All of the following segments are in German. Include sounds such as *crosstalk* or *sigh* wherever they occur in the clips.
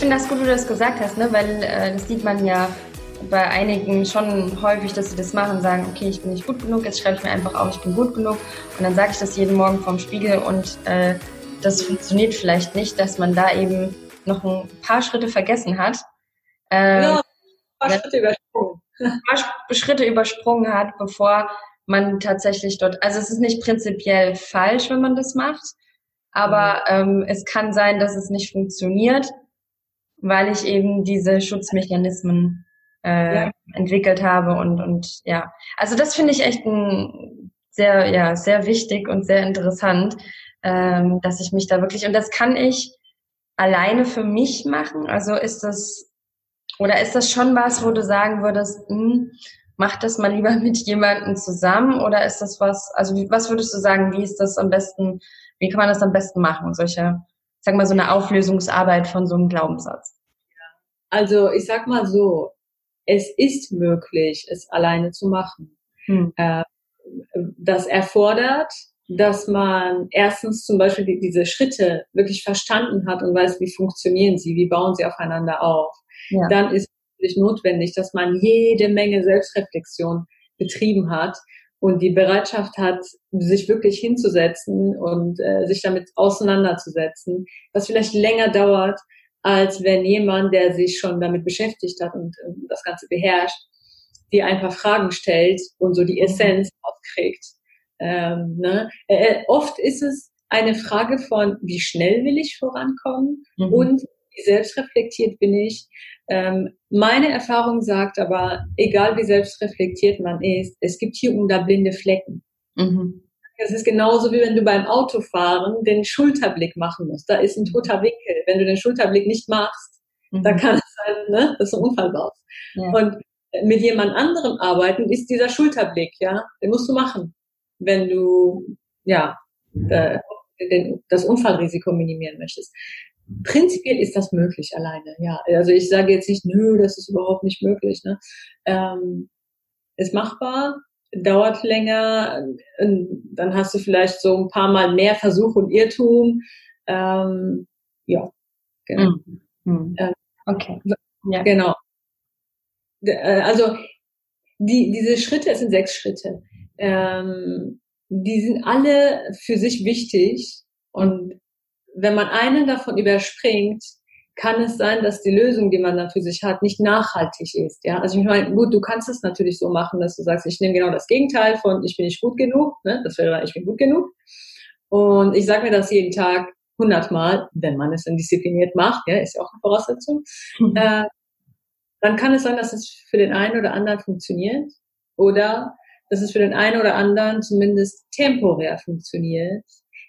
Ich finde das gut, wie du das gesagt hast, ne? weil äh, das sieht man ja bei einigen schon häufig, dass sie das machen und sagen, okay, ich bin nicht gut genug, jetzt schreibe ich mir einfach auf, ich bin gut genug und dann sage ich das jeden Morgen vorm Spiegel und äh, das funktioniert vielleicht nicht, dass man da eben noch ein paar Schritte vergessen hat. Äh, ja, ein paar Schritte übersprungen. Ein paar Schritte übersprungen hat, bevor man tatsächlich dort, also es ist nicht prinzipiell falsch, wenn man das macht, aber mhm. ähm, es kann sein, dass es nicht funktioniert, weil ich eben diese Schutzmechanismen äh, ja. entwickelt habe und und ja, also das finde ich echt ein sehr ja sehr wichtig und sehr interessant, ähm, dass ich mich da wirklich und das kann ich alleine für mich machen. Also ist das oder ist das schon was, wo du sagen würdest, hm, mach das mal lieber *laughs* mit jemandem zusammen oder ist das was? Also was würdest du sagen? Wie ist das am besten? Wie kann man das am besten machen? Solche, sag mal so eine Auflösungsarbeit von so einem Glaubenssatz. Also ich sag mal so, es ist möglich, es alleine zu machen. Hm. Äh, das erfordert, dass man erstens zum Beispiel die, diese Schritte wirklich verstanden hat und weiß, wie funktionieren sie, wie bauen sie aufeinander auf. Ja. Dann ist es notwendig, dass man jede Menge Selbstreflexion betrieben hat und die Bereitschaft hat, sich wirklich hinzusetzen und äh, sich damit auseinanderzusetzen, was vielleicht länger dauert, als wenn jemand, der sich schon damit beschäftigt hat und äh, das Ganze beherrscht, die ein paar Fragen stellt und so die mhm. Essenz auskriegt. Ähm, ne? Äh, oft ist es eine Frage von, wie schnell will ich vorankommen mhm. und wie selbstreflektiert bin ich. Ähm, meine Erfahrung sagt aber, egal wie selbstreflektiert man ist, es gibt hier und da blinde Flecken. Mhm. Es ist genauso wie wenn du beim Autofahren den Schulterblick machen musst. Da ist ein toter Winkel. Wenn du den Schulterblick nicht machst, mhm. dann kann es sein, ne, dass du einen Unfall baust. Ja. Und mit jemand anderem arbeiten ist dieser Schulterblick, ja, den musst du machen, wenn du, ja, äh, den, das Unfallrisiko minimieren möchtest. Prinzipiell ist das möglich alleine, ja. Also ich sage jetzt nicht, nö, das ist überhaupt nicht möglich. Ne? Ähm, ist machbar, dauert länger, dann hast du vielleicht so ein paar Mal mehr Versuch und Irrtum. Ähm, ja, genau. Mhm. Ähm, okay. Ja. Genau. Äh, also die, diese Schritte, es sind sechs Schritte, ähm, die sind alle für sich wichtig und wenn man einen davon überspringt, kann es sein, dass die Lösung, die man dann für sich hat, nicht nachhaltig ist. Ja, also ich meine, gut, du kannst es natürlich so machen, dass du sagst, ich nehme genau das Gegenteil von ich bin nicht gut genug, ne? das wäre ich bin gut genug. Und ich sage mir das jeden Tag hundertmal, wenn man es dann diszipliniert macht, ja, ist ja auch eine Voraussetzung. Mhm. Äh, dann kann es sein, dass es für den einen oder anderen funktioniert oder dass es für den einen oder anderen zumindest temporär funktioniert.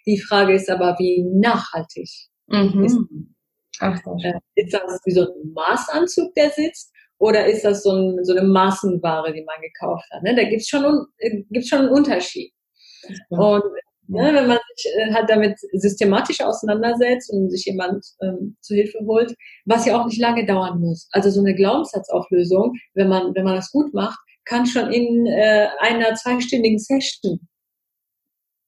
Die Frage ist aber, wie nachhaltig mhm. ist Ach, äh, ist das wie so ein Maßanzug, der sitzt? Oder ist das so, ein, so eine Massenware, die man gekauft hat? Ne? Da gibt's schon, äh, gibt's schon einen Unterschied. Und ne, wenn man sich äh, halt damit systematisch auseinandersetzt und sich jemand ähm, zu Hilfe holt, was ja auch nicht lange dauern muss. Also so eine Glaubenssatzauflösung, wenn man, wenn man das gut macht, kann schon in äh, einer zweistündigen Session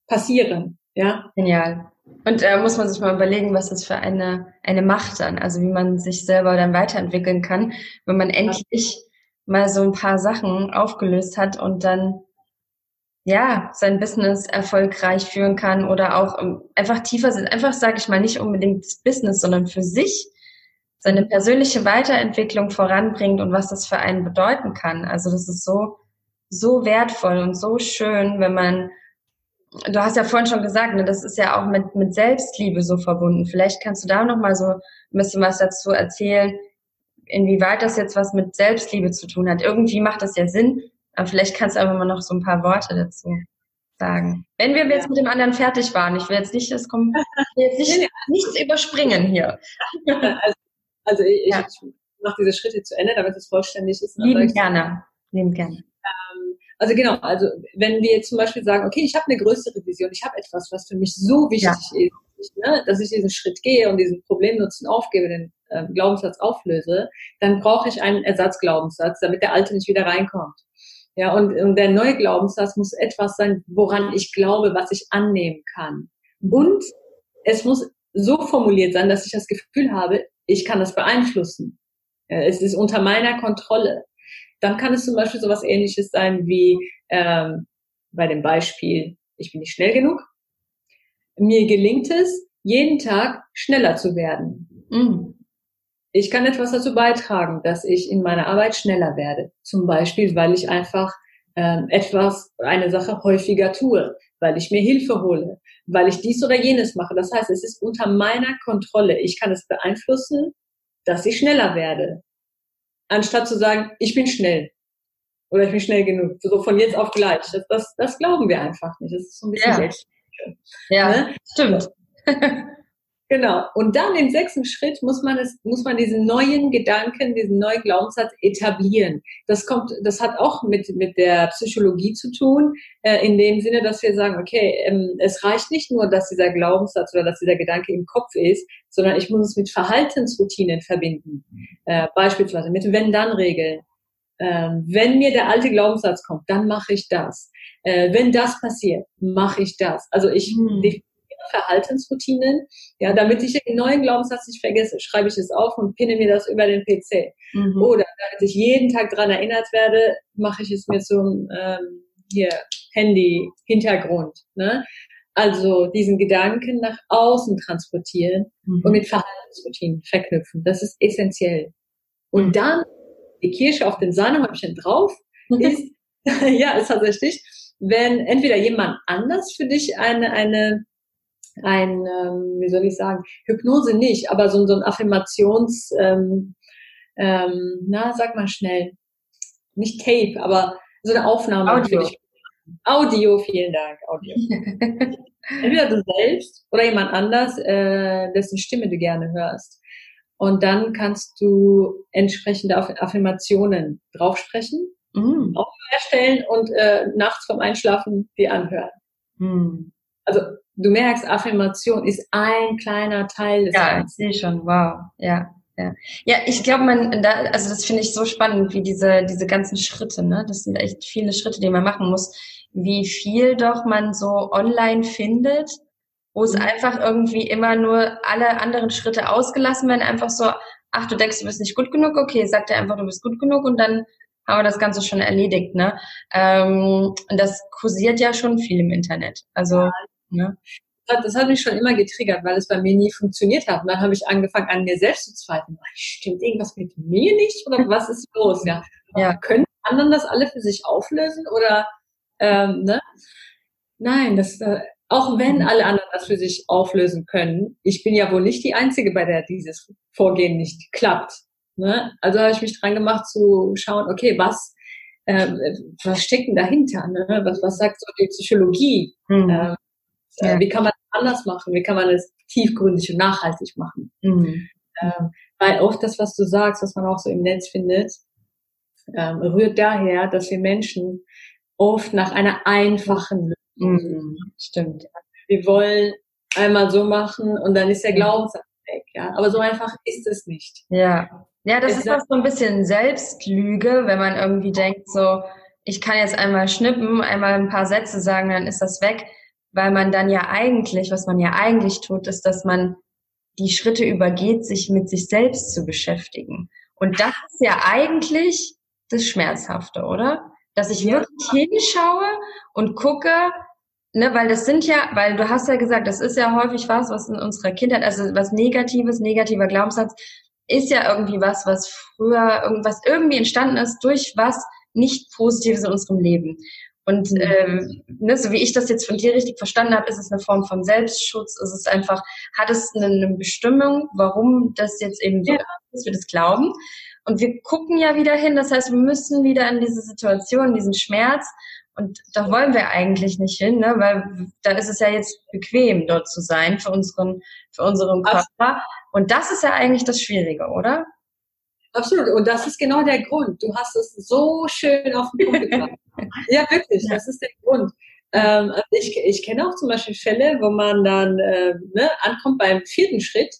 passieren. Ja. Genial. Und äh, muss man sich mal überlegen, was das für eine, eine Macht dann, also wie man sich selber dann weiterentwickeln kann, wenn man endlich mal so ein paar Sachen aufgelöst hat und dann ja sein Business erfolgreich führen kann oder auch ähm, einfach tiefer sind. Einfach sage ich mal nicht unbedingt das Business, sondern für sich seine persönliche Weiterentwicklung voranbringt und was das für einen bedeuten kann. Also das ist so so wertvoll und so schön, wenn man du hast ja vorhin schon gesagt, ne, das ist ja auch mit, mit Selbstliebe so verbunden. Vielleicht kannst du da noch mal so ein bisschen was dazu erzählen, inwieweit das jetzt was mit Selbstliebe zu tun hat. Irgendwie macht das ja Sinn, aber vielleicht kannst du einfach mal noch so ein paar Worte dazu sagen. Wenn wir jetzt mit dem anderen fertig waren, ich will jetzt nicht, es kommt, *laughs* jetzt nicht, nichts überspringen hier. Also, also ich, ja. ich mache diese Schritte zu Ende, damit es vollständig ist. Lieben gerne. Lieben gerne. Also genau, also wenn wir zum Beispiel sagen, okay, ich habe eine größere Vision, ich habe etwas, was für mich so wichtig ja. ist, ne, dass ich diesen Schritt gehe und diesen Problemnutzen aufgebe, den äh, Glaubenssatz auflöse, dann brauche ich einen Ersatzglaubenssatz, damit der alte nicht wieder reinkommt. Ja, und, und der neue Glaubenssatz muss etwas sein, woran ich glaube, was ich annehmen kann. Und es muss so formuliert sein, dass ich das Gefühl habe, ich kann das beeinflussen. Es ist unter meiner Kontrolle. Dann kann es zum Beispiel so was ähnliches sein wie ähm, bei dem Beispiel, ich bin nicht schnell genug. Mir gelingt es, jeden Tag schneller zu werden. Mhm. Ich kann etwas dazu beitragen, dass ich in meiner Arbeit schneller werde. Zum Beispiel, weil ich einfach ähm, etwas, eine Sache häufiger tue, weil ich mir Hilfe hole, weil ich dies oder jenes mache. Das heißt, es ist unter meiner Kontrolle. Ich kann es beeinflussen, dass ich schneller werde. Anstatt zu sagen, ich bin schnell. Oder ich bin schnell genug. So von jetzt auf gleich. Das, das, das glauben wir einfach nicht. Das ist so ein bisschen ja. selbst. Ja, ne? stimmt. *laughs* Genau. Und dann im sechsten Schritt muss man es, muss man diesen neuen Gedanken, diesen neuen Glaubenssatz etablieren. Das kommt, das hat auch mit, mit der Psychologie zu tun, äh, in dem Sinne, dass wir sagen, okay, ähm, es reicht nicht nur, dass dieser Glaubenssatz oder dass dieser Gedanke im Kopf ist, sondern ich muss es mit Verhaltensroutinen verbinden. Äh, beispielsweise mit Wenn-Dann-Regeln. Äh, wenn mir der alte Glaubenssatz kommt, dann mache ich das. Äh, wenn das passiert, mache ich das. Also ich hm Verhaltensroutinen. Ja, damit ich den neuen Glaubenssatz nicht vergesse, schreibe ich es auf und pinne mir das über den PC. Mhm. Oder damit ich jeden Tag daran erinnert werde, mache ich es mir zum ähm, hier Handy Hintergrund. Ne? Also diesen Gedanken nach außen transportieren mhm. und mit Verhaltensroutinen verknüpfen. Das ist essentiell. Und mhm. dann die Kirsche auf den Sahnehäubchen drauf ist, *laughs* ja, ist tatsächlich, wenn entweder jemand anders für dich eine, eine ein, ähm, wie soll ich sagen, Hypnose nicht, aber so, so ein Affirmations, ähm, ähm, na, sag mal schnell, nicht Tape, aber so eine Aufnahme. Audio. Natürlich. Audio, vielen Dank, Audio. *laughs* Entweder du selbst oder jemand anders, äh, dessen Stimme du gerne hörst. Und dann kannst du entsprechende Affirmationen draufsprechen, mm. auch herstellen und äh, nachts vom Einschlafen die anhören. Mm. Also du merkst, Affirmation ist ein kleiner Teil des Ja, ich sehe schon, wow, ja. Ja, ja ich glaube, man, da, also das finde ich so spannend, wie diese, diese ganzen Schritte, ne? Das sind echt viele Schritte, die man machen muss, wie viel doch man so online findet, wo es mhm. einfach irgendwie immer nur alle anderen Schritte ausgelassen werden, einfach so, ach, du denkst, du bist nicht gut genug, okay, sag dir einfach, du bist gut genug und dann haben wir das Ganze schon erledigt, ne? Ähm, und das kursiert ja schon viel im Internet. Also, ne? das hat mich schon immer getriggert, weil es bei mir nie funktioniert hat. Und dann habe ich angefangen, an mir selbst zu zweifeln. Stimmt irgendwas mit mir nicht oder *laughs* was ist los? Ja, ja. können anderen das alle für sich auflösen oder ähm, ne? Nein, das äh, auch wenn mhm. alle anderen das für sich auflösen können, ich bin ja wohl nicht die Einzige, bei der dieses Vorgehen nicht klappt. Ne? Also habe ich mich dran gemacht zu schauen, okay, was äh, was steckt denn dahinter? Ne? Was, was sagt so die Psychologie? Mhm. Ähm, ja. Wie kann man es anders machen? Wie kann man es tiefgründig und nachhaltig machen? Mhm. Ähm, weil oft das, was du sagst, was man auch so im Netz findet, ähm, rührt daher, dass wir Menschen oft nach einer einfachen Lösung mhm. Stimmt. Wir wollen einmal so machen und dann ist der Glaubenssatz weg. Ja? Aber so einfach ist es nicht. Ja. Ja, das es ist auch so ein bisschen Selbstlüge, wenn man irgendwie denkt, so, ich kann jetzt einmal schnippen, einmal ein paar Sätze sagen, dann ist das weg weil man dann ja eigentlich, was man ja eigentlich tut, ist, dass man die Schritte übergeht, sich mit sich selbst zu beschäftigen. Und das ist ja eigentlich das Schmerzhafte, oder? Dass ich ja. wirklich hinschaue und gucke, ne, weil das sind ja, weil du hast ja gesagt, das ist ja häufig was, was in unserer Kindheit, also was Negatives, negativer Glaubenssatz, ist ja irgendwie was, was früher irgendwas irgendwie entstanden ist durch was nicht Positives in unserem Leben. Und mhm. ähm, ne, so wie ich das jetzt von dir richtig verstanden habe, ist es eine Form von Selbstschutz. Ist es einfach, hat es eine, eine Bestimmung, warum das jetzt eben so ja. ist, wir das glauben. Und wir gucken ja wieder hin. Das heißt, wir müssen wieder in diese Situation, diesen Schmerz. Und da wollen wir eigentlich nicht hin, ne? weil da ist es ja jetzt bequem, dort zu sein für unseren, für unseren Körper. Und das ist ja eigentlich das Schwierige, oder? Absolut. Und das ist genau der Grund. Du hast es so schön auf den Punkt gebracht. Ja, wirklich. Das ist der Grund. Ähm, also ich, ich kenne auch zum Beispiel Fälle, wo man dann äh, ne, ankommt beim vierten Schritt,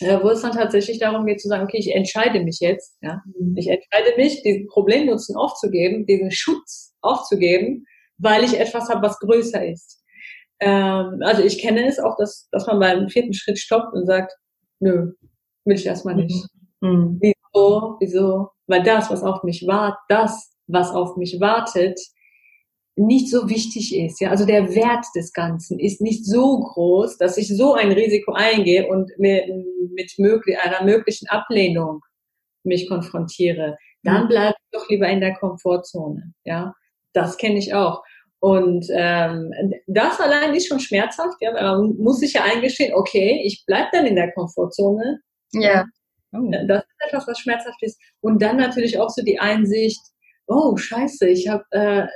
äh, wo es dann tatsächlich darum geht zu sagen, okay, ich entscheide mich jetzt. Ja? Mhm. Ich entscheide mich, diesen Problemnutzen aufzugeben, diesen Schutz aufzugeben, weil ich etwas habe, was größer ist. Ähm, also ich kenne es auch, dass, dass man beim vierten Schritt stoppt und sagt, nö, will ich erstmal nicht. Mhm. Wieso? Wieso? Weil das, was auf mich wartet, das, was auf mich wartet, nicht so wichtig ist. Ja, also der Wert des Ganzen ist nicht so groß, dass ich so ein Risiko eingehe und mit, mit möglich, einer möglichen Ablehnung mich konfrontiere. Dann mhm. bleibe ich doch lieber in der Komfortzone. Ja, das kenne ich auch. Und ähm, das allein ist schon schmerzhaft. Ja, man muss sich ja eingestehen, okay, ich bleib dann in der Komfortzone. Ja. Oh. Das ist etwas, was schmerzhaft ist. Und dann natürlich auch so die Einsicht, oh scheiße, ich habe äh,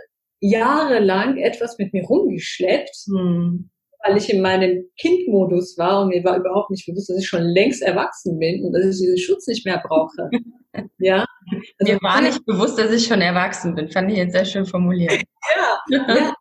jahrelang etwas mit mir rumgeschleppt, hm. weil ich in meinem Kindmodus war und mir war überhaupt nicht bewusst, dass ich schon längst erwachsen bin und dass ich diesen Schutz nicht mehr brauche. *laughs* ja. Also, mir war nicht bewusst, dass ich schon erwachsen bin. Fand ich jetzt sehr schön formuliert. *laughs* ja, ja.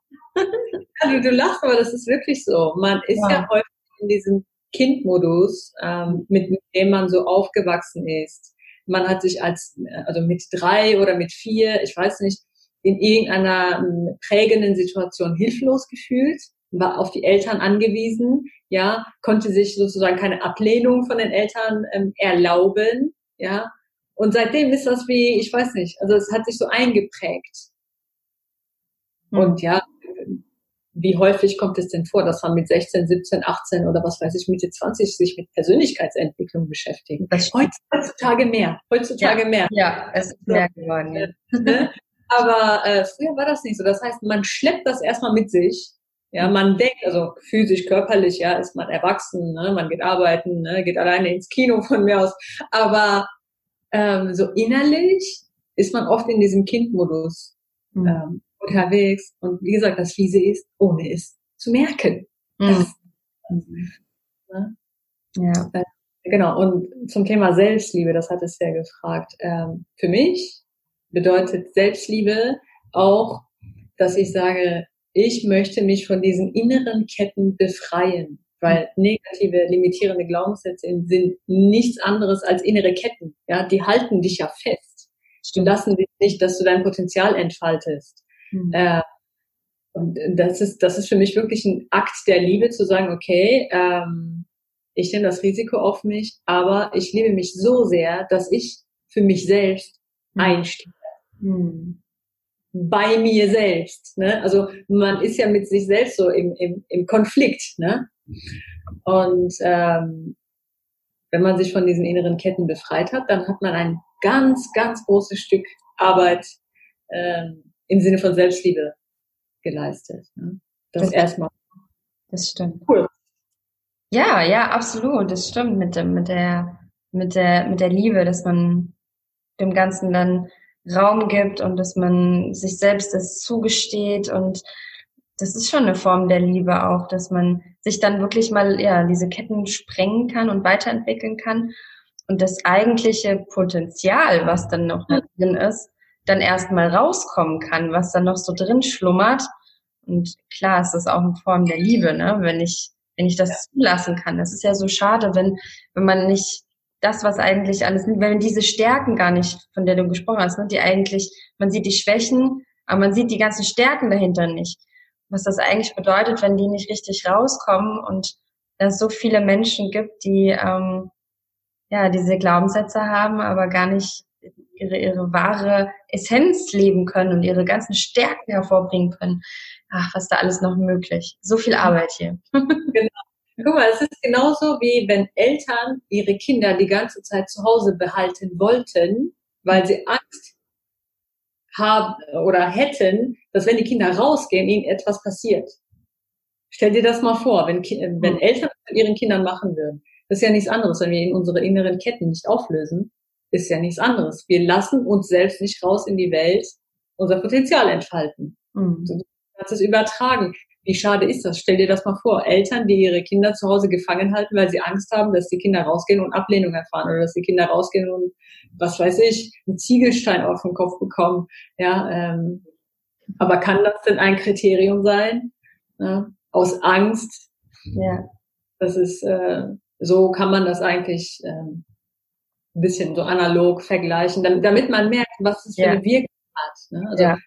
Also, du lachst, aber das ist wirklich so. Man ist ja, ja häufig in diesem Kindmodus, ähm, mit dem man so aufgewachsen ist. Man hat sich als, also mit drei oder mit vier, ich weiß nicht, in irgendeiner ähm, prägenden Situation hilflos gefühlt, war auf die Eltern angewiesen, ja, konnte sich sozusagen keine Ablehnung von den Eltern ähm, erlauben, ja. Und seitdem ist das wie, ich weiß nicht, also es hat sich so eingeprägt. Mhm. Und ja, wie häufig kommt es denn vor, dass man mit 16, 17, 18 oder was weiß ich, Mitte 20 sich mit Persönlichkeitsentwicklung beschäftigt? Heutzutage mehr. Heutzutage ja, mehr. Ja, es ist mehr geworden. Ja. *laughs* Ne? Aber äh, früher war das nicht so. Das heißt, man schleppt das erstmal mit sich. Ja, man denkt, also physisch, körperlich, ja, ist man erwachsen, ne? man geht arbeiten, ne? geht alleine ins Kino von mir aus. Aber ähm, so innerlich ist man oft in diesem Kindmodus mhm. ähm, unterwegs. Und wie gesagt, das Fiese ist, ohne es zu merken. Mhm. Das, ne? Ja. Äh, genau. Und zum Thema Selbstliebe, das hat es ja gefragt. Ähm, für mich bedeutet Selbstliebe auch, dass ich sage, ich möchte mich von diesen inneren Ketten befreien, weil negative, limitierende Glaubenssätze sind nichts anderes als innere Ketten. Ja, die halten dich ja fest. Die lassen dich nicht, dass du dein Potenzial entfaltest. Mhm. Äh, und das ist, das ist für mich wirklich ein Akt der Liebe zu sagen, okay, ähm, ich nehme das Risiko auf mich, aber ich liebe mich so sehr, dass ich für mich selbst mhm. einstehe. Hm. Bei mir selbst. Ne? Also man ist ja mit sich selbst so im, im, im Konflikt. Ne? Und ähm, wenn man sich von diesen inneren Ketten befreit hat, dann hat man ein ganz, ganz großes Stück Arbeit ähm, im Sinne von Selbstliebe geleistet. Ne? Das, das erstmal. Das stimmt. Cool. Ja, ja, absolut. Das stimmt mit dem, mit der, mit der, mit der Liebe, dass man dem Ganzen dann Raum gibt und dass man sich selbst das zugesteht und das ist schon eine Form der Liebe auch, dass man sich dann wirklich mal ja diese Ketten sprengen kann und weiterentwickeln kann und das eigentliche Potenzial, was dann noch drin ist, dann erstmal rauskommen kann, was dann noch so drin schlummert. Und klar, ist das auch eine Form der Liebe, ne? Wenn ich wenn ich das zulassen kann. Das ist ja so schade, wenn wenn man nicht das, was eigentlich alles, wenn diese Stärken gar nicht, von der du gesprochen hast, ne, die eigentlich, man sieht die Schwächen, aber man sieht die ganzen Stärken dahinter nicht. Was das eigentlich bedeutet, wenn die nicht richtig rauskommen und es so viele Menschen gibt, die ähm, ja diese Glaubenssätze haben, aber gar nicht ihre, ihre wahre Essenz leben können und ihre ganzen Stärken hervorbringen können. Ach, was da alles noch möglich. So viel Arbeit hier. *laughs* Genau. Guck mal, es ist genauso wie wenn Eltern ihre Kinder die ganze Zeit zu Hause behalten wollten, weil sie Angst haben oder hätten, dass wenn die Kinder rausgehen, ihnen etwas passiert. Stell dir das mal vor, wenn, wenn hm. Eltern das mit ihren Kindern machen würden. Das ist ja nichts anderes, wenn wir unsere inneren Ketten nicht auflösen, ist ja nichts anderes. Wir lassen uns selbst nicht raus in die Welt unser Potenzial entfalten. Mhm. Du kannst es übertragen. Wie schade ist das? Stell dir das mal vor. Eltern, die ihre Kinder zu Hause gefangen halten, weil sie Angst haben, dass die Kinder rausgehen und Ablehnung erfahren oder dass die Kinder rausgehen und, was weiß ich, einen Ziegelstein auf den Kopf bekommen. Ja, ähm, aber kann das denn ein Kriterium sein? Ja, aus Angst? Ja. Das ist, äh, so kann man das eigentlich ähm, ein bisschen so analog vergleichen, damit, man merkt, was es für ja. eine Wirkung hat. Ne? Also ja.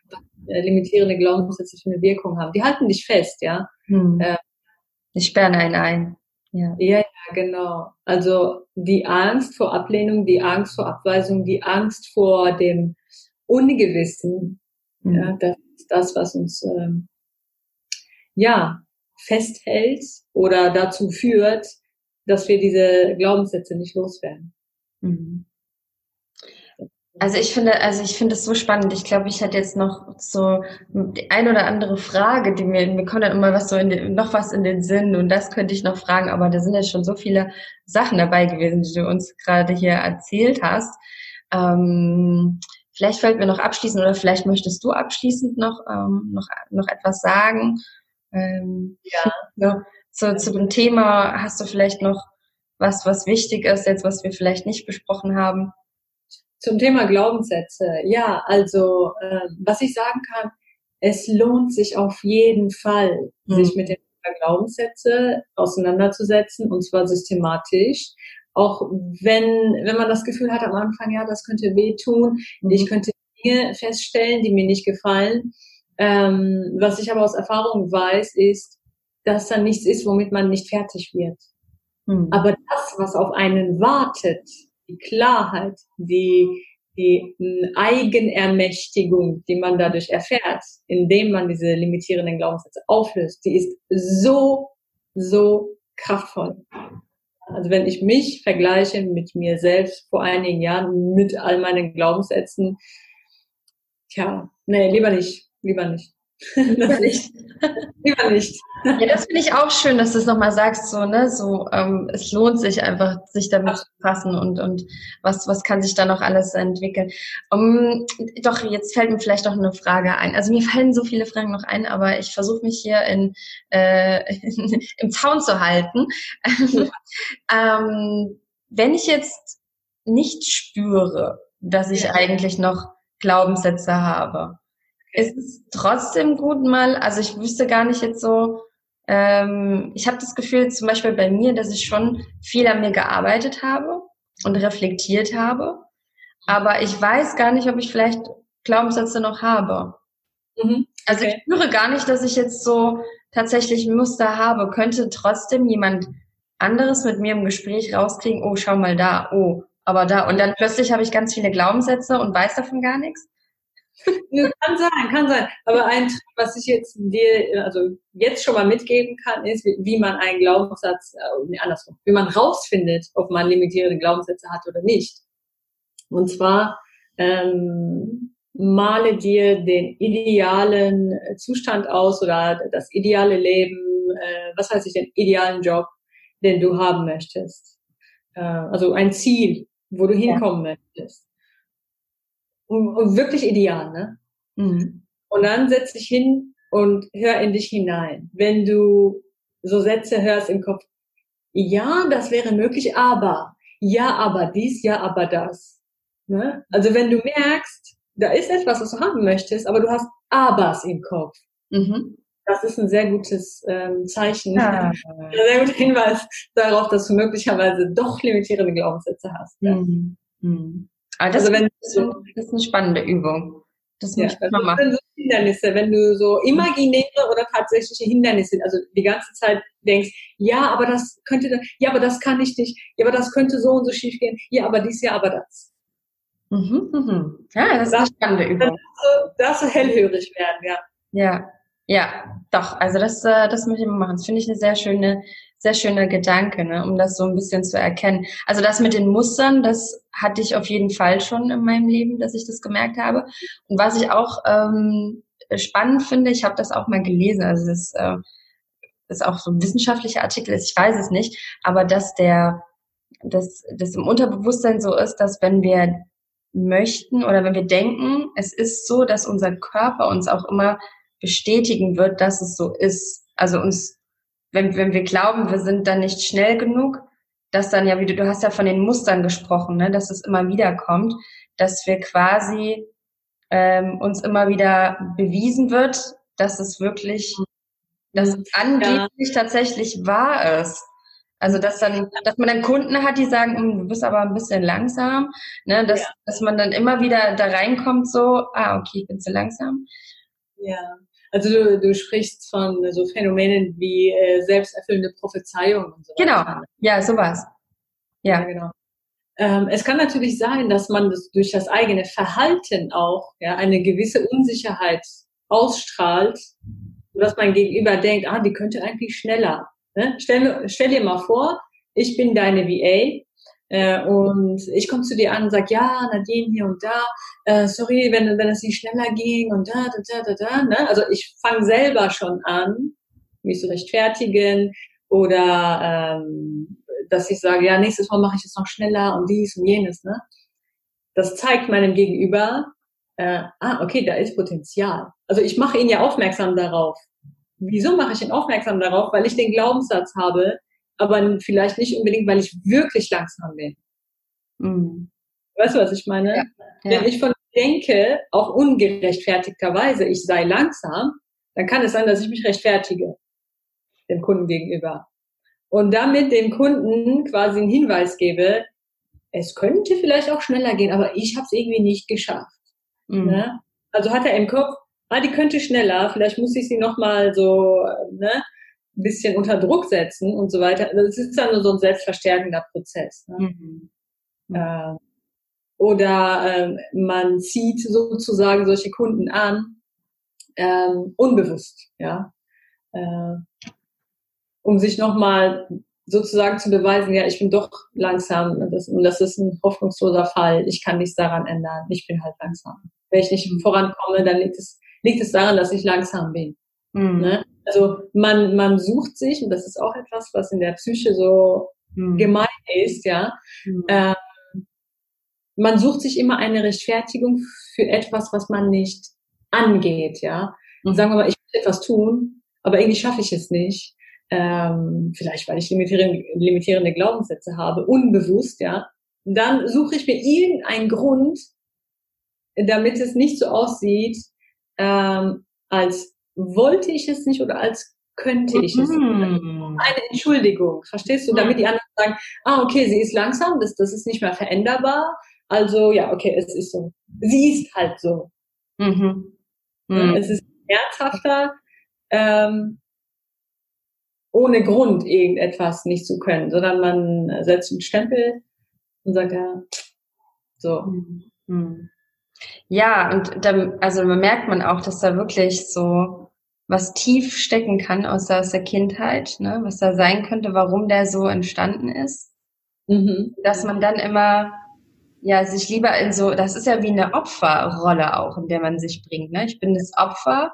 limitierende Glaubenssätze für eine Wirkung haben. Die halten dich fest, ja. Hm. Äh, Die sperren einen ein. Ja. ja, ja, genau. Also die Angst vor Ablehnung, die Angst vor Abweisung, die Angst vor dem Ungewissen, mhm. ja, das ist das, was uns ähm, ja festhält oder dazu führt, dass wir diese Glaubenssätze nicht loswerden. Mhm. Also ich finde, also ich finde es so spannend. Ich glaube, ich hätte jetzt noch so die ein oder andere Frage, die mir, mir kommt dann immer was so in den, noch was in den Sinn und das könnte ich noch fragen, aber da sind ja schon so viele Sachen dabei gewesen, die du uns gerade hier erzählt hast. Ähm, vielleicht fällt mir noch abschließend oder vielleicht möchtest du abschließend noch, ähm, noch, noch etwas sagen. Ähm, ja. *laughs* So, so, zu dem Thema hast du vielleicht noch was, was wichtig ist, jetzt was wir vielleicht nicht besprochen haben? Zum Thema Glaubenssätze. Ja, also äh, was ich sagen kann, es lohnt sich auf jeden Fall, mhm. sich mit den Glaubenssätze auseinanderzusetzen und zwar systematisch. Auch wenn, wenn man das Gefühl hat am Anfang, ja, das könnte wehtun, mhm. ich könnte Dinge feststellen, die mir nicht gefallen. Ähm, was ich aber aus Erfahrung weiß, ist, dass da nichts ist, womit man nicht fertig wird. Mhm. Aber das, was auf einen wartet, die Klarheit, die, die Eigenermächtigung, die man dadurch erfährt, indem man diese limitierenden Glaubenssätze auflöst, die ist so, so kraftvoll. Also wenn ich mich vergleiche mit mir selbst vor einigen Jahren, mit all meinen Glaubenssätzen, tja, nee, lieber nicht, lieber nicht. *laughs* Lieber nicht. Lieber nicht. Ja, das finde ich auch schön, dass du es nochmal sagst, so, ne, so, ähm, es lohnt sich einfach, sich damit zu fassen und, und was, was kann sich da noch alles entwickeln. Um, doch, jetzt fällt mir vielleicht noch eine Frage ein. Also mir fallen so viele Fragen noch ein, aber ich versuche mich hier in, äh, in, *laughs* im Zaun zu halten. *laughs* ähm, wenn ich jetzt nicht spüre, dass ich eigentlich noch Glaubenssätze habe, ist es trotzdem gut mal, also ich wüsste gar nicht jetzt so, ähm, ich habe das Gefühl zum Beispiel bei mir, dass ich schon viel an mir gearbeitet habe und reflektiert habe, aber ich weiß gar nicht, ob ich vielleicht Glaubenssätze noch habe. Mhm. Also okay. ich spüre gar nicht, dass ich jetzt so tatsächlich ein Muster habe. Könnte trotzdem jemand anderes mit mir im Gespräch rauskriegen, oh, schau mal da, oh, aber da. Und dann plötzlich habe ich ganz viele Glaubenssätze und weiß davon gar nichts kann sein, kann sein. Aber ein Trick, was ich jetzt dir, also jetzt schon mal mitgeben kann, ist, wie, wie man einen Glaubenssatz, äh, nee, andersrum, wie man rausfindet, ob man limitierende Glaubenssätze hat oder nicht. Und zwar ähm, male dir den idealen Zustand aus oder das ideale Leben, äh, was heißt ich, den idealen Job, den du haben möchtest. Äh, also ein Ziel, wo du hinkommen ja. möchtest und wirklich ideal, ne? Mhm. Und dann setz dich hin und hör in dich hinein. Wenn du so Sätze hörst im Kopf, ja, das wäre möglich, aber, ja, aber dies, ja, aber das. Ne? Also wenn du merkst, da ist etwas, was du haben möchtest, aber du hast Abers im Kopf. Mhm. Das ist ein sehr gutes ähm, Zeichen, ja. ein *laughs* sehr guter Hinweis darauf, dass du möglicherweise doch limitierende Glaubenssätze hast. Ja. Mhm. Mhm. Aber das, also wenn so, das ist eine spannende Übung. Das muss ja, ich mal machen. So Hindernisse, wenn du so imaginäre oder tatsächliche Hindernisse, also die ganze Zeit denkst, ja, aber das könnte, ja, aber das kann ich nicht, ja, aber das könnte so und so schief gehen, ja, aber dies, ja, aber das. Mhm, mhm. Ja, das, das ist eine spannende Übung. Das, das hellhörig werden, ja. Ja, ja, doch. Also das, äh, das möchte ich mal machen. Das finde ich eine sehr schöne, sehr schöner Gedanke, ne, um das so ein bisschen zu erkennen. Also das mit den Mustern, das hatte ich auf jeden Fall schon in meinem Leben, dass ich das gemerkt habe. Und was ich auch ähm, spannend finde, ich habe das auch mal gelesen, also das äh, ist auch so ein wissenschaftlicher Artikel ist, ich weiß es nicht, aber dass der, dass das im Unterbewusstsein so ist, dass wenn wir möchten oder wenn wir denken, es ist so, dass unser Körper uns auch immer bestätigen wird, dass es so ist. Also uns wenn, wenn wir glauben, wir sind dann nicht schnell genug, dass dann ja, wie du, du hast ja von den Mustern gesprochen, ne, dass es immer wieder kommt, dass wir quasi ähm, uns immer wieder bewiesen wird, dass es wirklich, dass es angeblich ja. tatsächlich wahr ist. Also dass dann, dass man dann Kunden hat, die sagen, hm, du bist aber ein bisschen langsam, ne, dass, ja. dass man dann immer wieder da reinkommt, so, ah, okay, ich bin zu langsam. Ja, Also du, du sprichst von so Phänomenen wie äh, selbsterfüllende Prophezeiung und so Genau, ja, sowas. Ja, ja genau. Ähm, es kann natürlich sein, dass man das durch das eigene Verhalten auch ja, eine gewisse Unsicherheit ausstrahlt, dass mein Gegenüber denkt, ah, die könnte eigentlich schneller. Ne? Stell, stell dir mal vor, ich bin deine VA äh, und ich komme zu dir an und sag, ja, Nadine hier und da, äh, sorry, wenn, wenn es nicht schneller ging und da, da, da, da, da. Ne? Also ich fange selber schon an, mich zu rechtfertigen oder ähm, dass ich sage, ja, nächstes Mal mache ich es noch schneller und dies und jenes. Ne? Das zeigt meinem Gegenüber, äh, ah, okay, da ist Potenzial. Also ich mache ihn ja aufmerksam darauf. Wieso mache ich ihn aufmerksam darauf? Weil ich den Glaubenssatz habe, aber vielleicht nicht unbedingt, weil ich wirklich langsam bin. Mhm. Weißt du, was ich meine? Ja, ja. Wenn ich von denke, auch ungerechtfertigterweise, ich sei langsam, dann kann es sein, dass ich mich rechtfertige dem Kunden gegenüber. Und damit dem Kunden quasi einen Hinweis gebe, es könnte vielleicht auch schneller gehen, aber ich habe es irgendwie nicht geschafft. Mhm. Ne? Also hat er im Kopf, ah, die könnte schneller, vielleicht muss ich sie nochmal so, ne? Bisschen unter Druck setzen und so weiter. Das ist dann nur so ein selbstverstärkender Prozess. Ne? Mhm. Äh, oder äh, man zieht sozusagen solche Kunden an, ähm, unbewusst, ja, äh, um sich nochmal sozusagen zu beweisen, ja, ich bin doch langsam und das, und das ist ein hoffnungsloser Fall, ich kann nichts daran ändern, ich bin halt langsam. Wenn ich nicht vorankomme, dann liegt es, liegt es daran, dass ich langsam bin. Mhm. Ne? Also man, man sucht sich, und das ist auch etwas, was in der Psyche so mhm. gemein ist, ja, mhm. ähm, man sucht sich immer eine Rechtfertigung für etwas, was man nicht angeht, ja. Und mhm. sagen wir mal, ich will etwas tun, aber irgendwie schaffe ich es nicht. Ähm, vielleicht weil ich limitierende, limitierende Glaubenssätze habe, unbewusst, ja. Dann suche ich mir irgendeinen Grund, damit es nicht so aussieht, ähm, als wollte ich es nicht oder als könnte ich es. Mhm. Eine Entschuldigung, verstehst du? Damit die anderen sagen, ah, okay, sie ist langsam, das, das ist nicht mehr veränderbar. Also ja, okay, es ist so. Sie ist halt so. Mhm. Mhm. Es ist herzhafter, ähm, ohne Grund irgendetwas nicht zu können, sondern man setzt einen Stempel und sagt, ja, so. Mhm. Ja, und dann, also merkt man auch, dass da wirklich so was tief stecken kann aus der, aus der Kindheit, ne? was da sein könnte, warum der so entstanden ist. Mhm. Dass man dann immer ja sich lieber in so, das ist ja wie eine Opferrolle auch, in der man sich bringt. Ne? Ich bin das Opfer,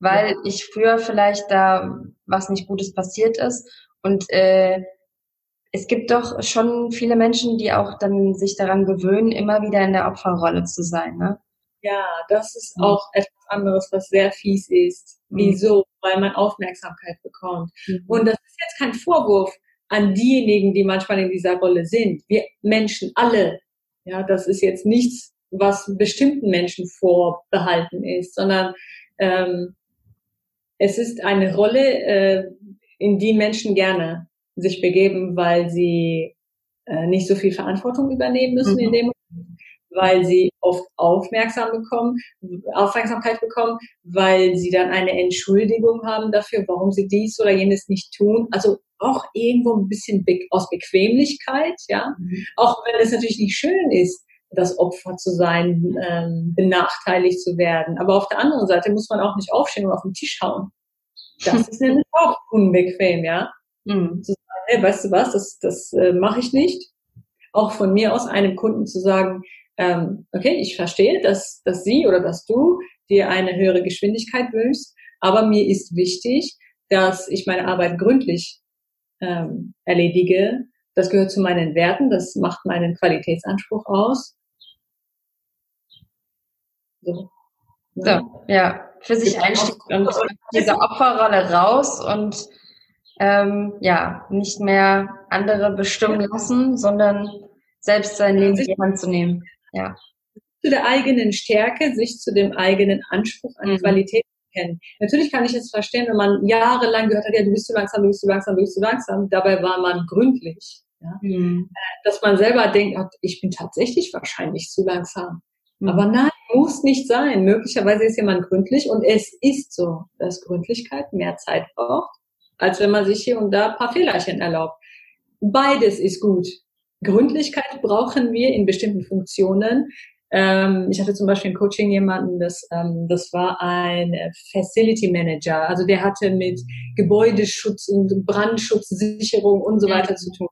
weil ja. ich früher vielleicht da was nicht Gutes passiert ist und äh, es gibt doch schon viele Menschen, die auch dann sich daran gewöhnen, immer wieder in der Opferrolle zu sein. Ne? Ja, das ist mhm. auch etwas anderes, was sehr fies ist. Mhm. Wieso? Weil man Aufmerksamkeit bekommt. Mhm. Und das ist jetzt kein Vorwurf an diejenigen, die manchmal in dieser Rolle sind. Wir Menschen alle. Ja, das ist jetzt nichts, was bestimmten Menschen vorbehalten ist, sondern ähm, es ist eine Rolle, äh, in die Menschen gerne sich begeben, weil sie äh, nicht so viel Verantwortung übernehmen müssen mhm. in dem weil sie oft aufmerksam bekommen, Aufmerksamkeit bekommen, weil sie dann eine Entschuldigung haben dafür, warum sie dies oder jenes nicht tun. Also auch irgendwo ein bisschen aus Bequemlichkeit, ja. Mhm. Auch wenn es natürlich nicht schön ist, das Opfer zu sein, ähm, benachteiligt zu werden. Aber auf der anderen Seite muss man auch nicht aufstehen und auf den Tisch hauen. Das *laughs* ist nämlich auch unbequem, ja. Mhm. Zu sagen, hey, weißt du was, das, das äh, mache ich nicht. Auch von mir aus einem Kunden zu sagen, ähm, okay, ich verstehe, dass, dass sie oder dass du dir eine höhere Geschwindigkeit wünschst, aber mir ist wichtig, dass ich meine Arbeit gründlich ähm, erledige. Das gehört zu meinen Werten, das macht meinen Qualitätsanspruch aus. So, ja. so, ja. für sich einstehen und aus dieser Opferrolle raus und ähm, ja, nicht mehr andere bestimmen lassen, sondern selbst sein Leben in die Hand zu nehmen. Ja. Zu der eigenen Stärke, sich zu dem eigenen Anspruch an mhm. Qualität kennen. Natürlich kann ich es verstehen, wenn man jahrelang gehört hat, ja, du bist zu langsam, du bist zu langsam, du bist zu langsam. Dabei war man gründlich. Ja? Mhm. Äh, dass man selber denkt, ich bin tatsächlich wahrscheinlich zu langsam. Mhm. Aber nein, muss nicht sein. Möglicherweise ist jemand gründlich und es ist so, dass Gründlichkeit mehr Zeit braucht, als wenn man sich hier und da ein paar Fehlerchen erlaubt. Beides ist gut. Gründlichkeit brauchen wir in bestimmten Funktionen. Ähm, ich hatte zum Beispiel im Coaching jemanden, das, ähm, das war ein Facility Manager. Also der hatte mit Gebäudeschutz und Brandschutzsicherung und so weiter zu tun.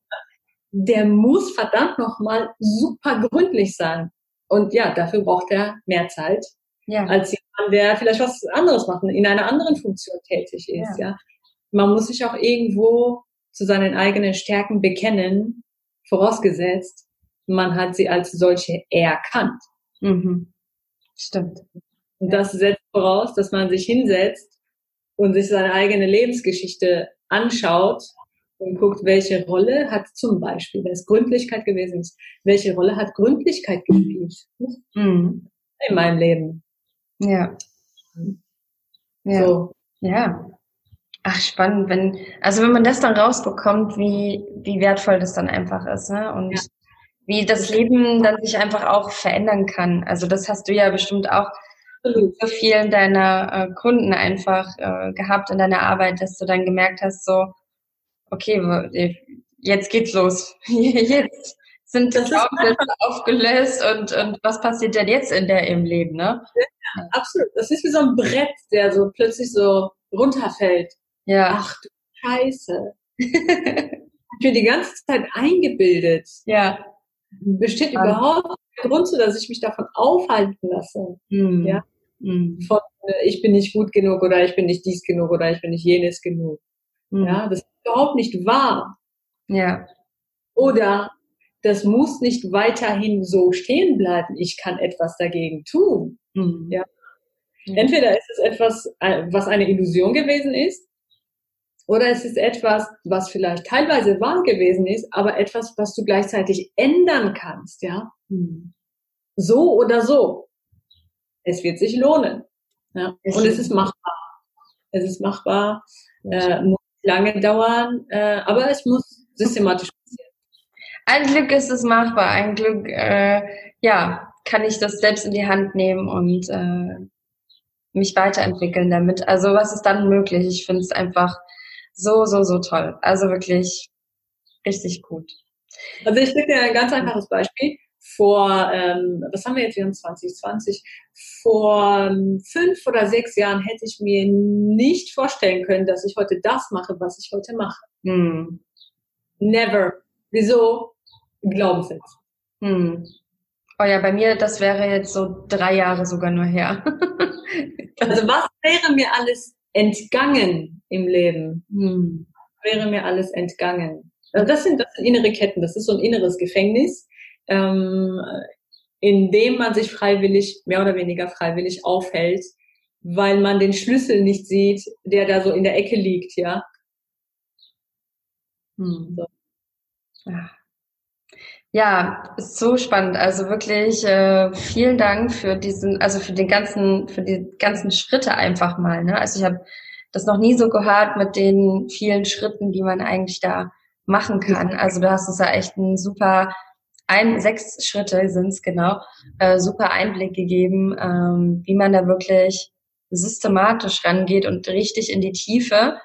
Der muss verdammt nochmal super gründlich sein. Und ja, dafür braucht er mehr Zeit ja. als jemand, der vielleicht was anderes macht, in einer anderen Funktion tätig ist. Ja. ja. Man muss sich auch irgendwo zu seinen eigenen Stärken bekennen, vorausgesetzt, man hat sie als solche erkannt. Mhm. Stimmt. Und das setzt voraus, dass man sich hinsetzt und sich seine eigene Lebensgeschichte anschaut und guckt, welche Rolle hat zum Beispiel, wenn es Gründlichkeit gewesen ist, welche Rolle hat Gründlichkeit gespielt mhm. in meinem Leben. Ja. Ja. So. Ja. Ach, spannend, wenn, also wenn man das dann rausbekommt, wie, wie wertvoll das dann einfach ist, ne? Und ja. wie das Leben dann sich einfach auch verändern kann. Also das hast du ja bestimmt auch so vielen deiner äh, Kunden einfach äh, gehabt in deiner Arbeit, dass du dann gemerkt hast, so, okay, jetzt geht's los. *laughs* jetzt sind das Glaubenssätze aufgelöst und, und was passiert denn jetzt in der im Leben, ne? Ja, absolut. Das ist wie so ein Brett, der so plötzlich so runterfällt. Ja. Ach du Scheiße. ich bin die ganze Zeit eingebildet. Ja. Besteht um. überhaupt kein Grund zu, dass ich mich davon aufhalten lasse. Mhm. Ja. Mhm. Von äh, ich bin nicht gut genug oder ich bin nicht dies genug oder ich bin nicht jenes genug. Mhm. Ja, das ist überhaupt nicht wahr. Ja. Oder das muss nicht weiterhin so stehen bleiben. Ich kann etwas dagegen tun. Mhm. Ja. Entweder ist es etwas, äh, was eine Illusion gewesen ist, oder es ist etwas, was vielleicht teilweise wahr gewesen ist, aber etwas, was du gleichzeitig ändern kannst, ja. Mhm. So oder so. Es wird sich lohnen. Ja? Und es ist machbar. Es ist machbar, äh, muss lange dauern, äh, aber es muss systematisch passieren. Ein Glück ist es machbar. Ein Glück, äh, ja, kann ich das selbst in die Hand nehmen und äh, mich weiterentwickeln damit. Also was ist dann möglich? Ich finde es einfach so, so, so toll. Also wirklich richtig gut. Also ich gebe dir ein ganz einfaches Beispiel. Vor, ähm, was haben wir jetzt, wir haben 2020, vor ähm, fünf oder sechs Jahren hätte ich mir nicht vorstellen können, dass ich heute das mache, was ich heute mache. Hm. Never. Wieso? Glaubenssatz. Hm. Oh ja, bei mir, das wäre jetzt so drei Jahre sogar nur her. *laughs* also was wäre mir alles entgangen im Leben. Hm. Wäre mir alles entgangen. Also das sind, das sind innere Ketten, das ist so ein inneres Gefängnis, ähm, in dem man sich freiwillig, mehr oder weniger freiwillig aufhält, weil man den Schlüssel nicht sieht, der da so in der Ecke liegt, ja. Hm. So. Ja, ist so spannend. Also wirklich äh, vielen Dank für diesen, also für den ganzen, für die ganzen Schritte einfach mal. Ne? Also ich habe das noch nie so gehört mit den vielen Schritten, die man eigentlich da machen kann. Also du hast uns da echt ein super ein, sechs Schritte sind es genau, äh, super Einblick gegeben, ähm, wie man da wirklich systematisch rangeht und richtig in die Tiefe,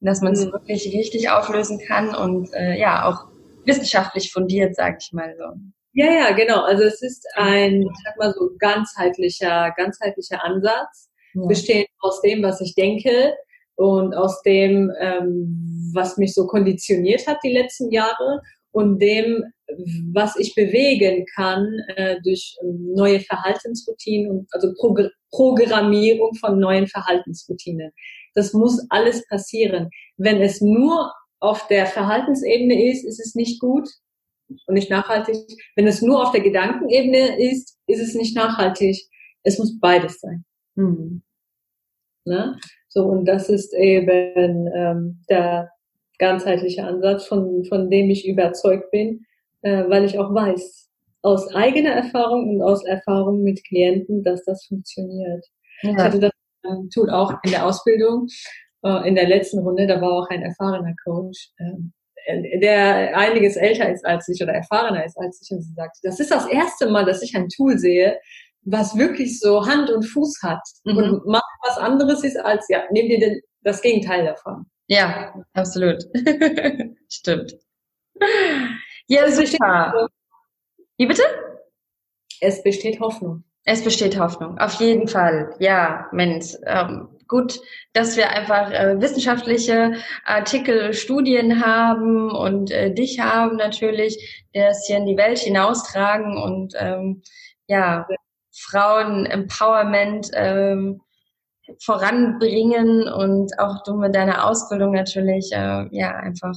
dass man es mhm. wirklich richtig auflösen kann und äh, ja auch wissenschaftlich fundiert, sag ich mal so. Ja, ja, genau. Also es ist ein, ich sag mal so, ganzheitlicher, ganzheitlicher Ansatz, ja. bestehend aus dem, was ich denke und aus dem, ähm, was mich so konditioniert hat die letzten Jahre und dem, was ich bewegen kann äh, durch ähm, neue Verhaltensroutinen und also Progr Programmierung von neuen Verhaltensroutinen. Das muss alles passieren. Wenn es nur auf der Verhaltensebene ist, ist es nicht gut und nicht nachhaltig. Wenn es nur auf der Gedankenebene ist, ist es nicht nachhaltig. Es muss beides sein. Mhm. Ne? So, und das ist eben ähm, der ganzheitliche Ansatz, von, von dem ich überzeugt bin, äh, weil ich auch weiß, aus eigener Erfahrung und aus Erfahrung mit Klienten, dass das funktioniert. Ja. Ich hatte das ähm, Tool auch in der Ausbildung äh, in der letzten Runde, da war auch ein erfahrener Coach, ähm, der einiges älter ist als ich oder erfahrener ist als ich und sie sagt, das ist das erste Mal, dass ich ein Tool sehe, was wirklich so Hand und Fuß hat mhm. und macht was anderes ist als, ja, nimm dir den, das Gegenteil davon. Ja, absolut. *laughs* Stimmt. Ja, super. Wie bitte? Es besteht Hoffnung. Es besteht Hoffnung, auf jeden Fall. Ja, Mensch, ähm, gut, dass wir einfach äh, wissenschaftliche Artikel, Studien haben und äh, dich haben natürlich, der es hier in die Welt hinaustragen und ähm, ja, Frauen Empowerment ähm, voranbringen und auch du mit deiner Ausbildung natürlich äh, ja einfach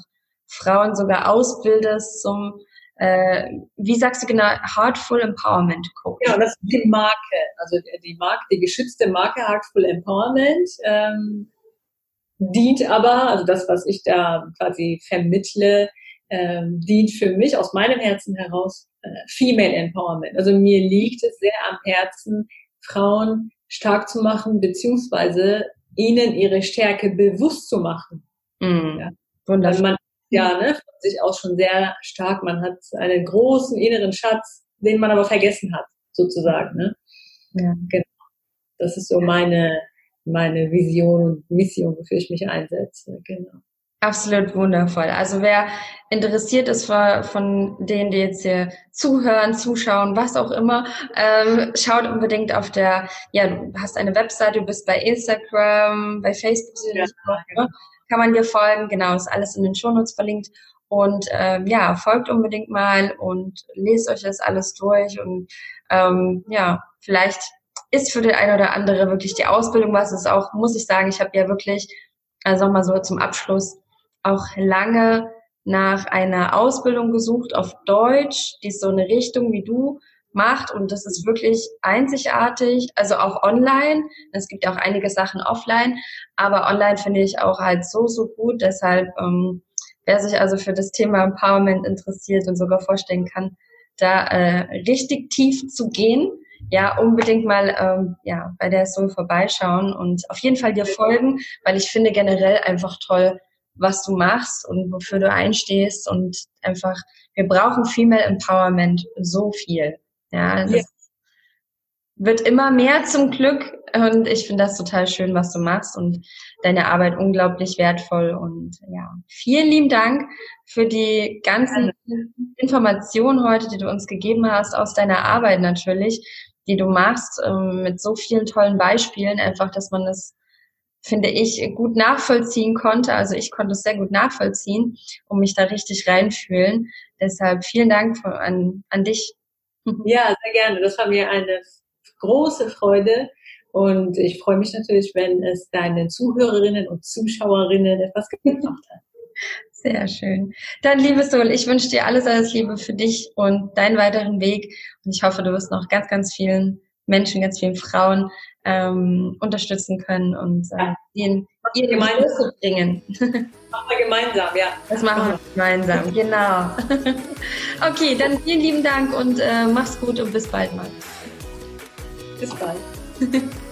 Frauen sogar ausbildest zum äh, wie sagst du genau, Heartful Empowerment Coach? Genau, das ist die Marke, also die Marke, die geschützte Marke Heartful Empowerment ähm, dient aber, also das, was ich da quasi vermittle, ähm, dient für mich aus meinem Herzen heraus Female Empowerment. Also mir liegt es sehr am Herzen, Frauen stark zu machen, beziehungsweise ihnen ihre Stärke bewusst zu machen. Mm, ja. Wunderbar. Man ja, ne, von sich aus schon sehr stark. Man hat einen großen inneren Schatz, den man aber vergessen hat, sozusagen. Ne? Ja. Genau. Das ist so meine, meine Vision und Mission, wofür ich mich einsetze. Genau. Absolut wundervoll. Also wer interessiert ist von denen, die jetzt hier zuhören, zuschauen, was auch immer, ähm, schaut unbedingt auf der, ja, du hast eine Webseite, du bist bei Instagram, bei Facebook, ja, genau kann man dir folgen. Genau, ist alles in den Shownotes verlinkt. Und ähm, ja, folgt unbedingt mal und lest euch das alles durch. Und ähm, ja, vielleicht ist für den einen oder andere wirklich die Ausbildung was. ist auch, muss ich sagen, ich habe ja wirklich, also nochmal so zum Abschluss, auch lange nach einer Ausbildung gesucht auf Deutsch, die so eine Richtung wie du macht und das ist wirklich einzigartig, also auch online. Es gibt auch einige Sachen offline, aber online finde ich auch halt so, so gut. Deshalb, ähm, wer sich also für das Thema Empowerment interessiert und sogar vorstellen kann, da äh, richtig tief zu gehen, ja, unbedingt mal ähm, ja, bei der Soul vorbeischauen und auf jeden Fall dir folgen, weil ich finde generell einfach toll, was du machst und wofür du einstehst und einfach, wir brauchen Female Empowerment so viel. Ja, das ja. wird immer mehr zum Glück und ich finde das total schön, was du machst und deine Arbeit unglaublich wertvoll und ja, vielen lieben Dank für die ganzen Informationen heute, die du uns gegeben hast aus deiner Arbeit natürlich, die du machst ähm, mit so vielen tollen Beispielen, einfach, dass man das finde ich, gut nachvollziehen konnte. Also ich konnte es sehr gut nachvollziehen und mich da richtig reinfühlen. Deshalb vielen Dank an, an dich. *laughs* Ja, sehr gerne. Das war mir eine große Freude. Und ich freue mich natürlich, wenn es deinen Zuhörerinnen und Zuschauerinnen etwas gebracht hat. Sehr schön. Dann, liebe Sol, ich wünsche dir alles, alles Liebe für dich und deinen weiteren Weg. Und ich hoffe, du wirst noch ganz, ganz vielen Menschen, ganz vielen Frauen ähm, unterstützen können und äh, ihnen ihre Größe bringen. Machen wir gemeinsam, ja. Das machen wir gemeinsam, genau. *laughs* okay, dann vielen lieben Dank und äh, mach's gut und bis bald mal. Bis bald. *laughs*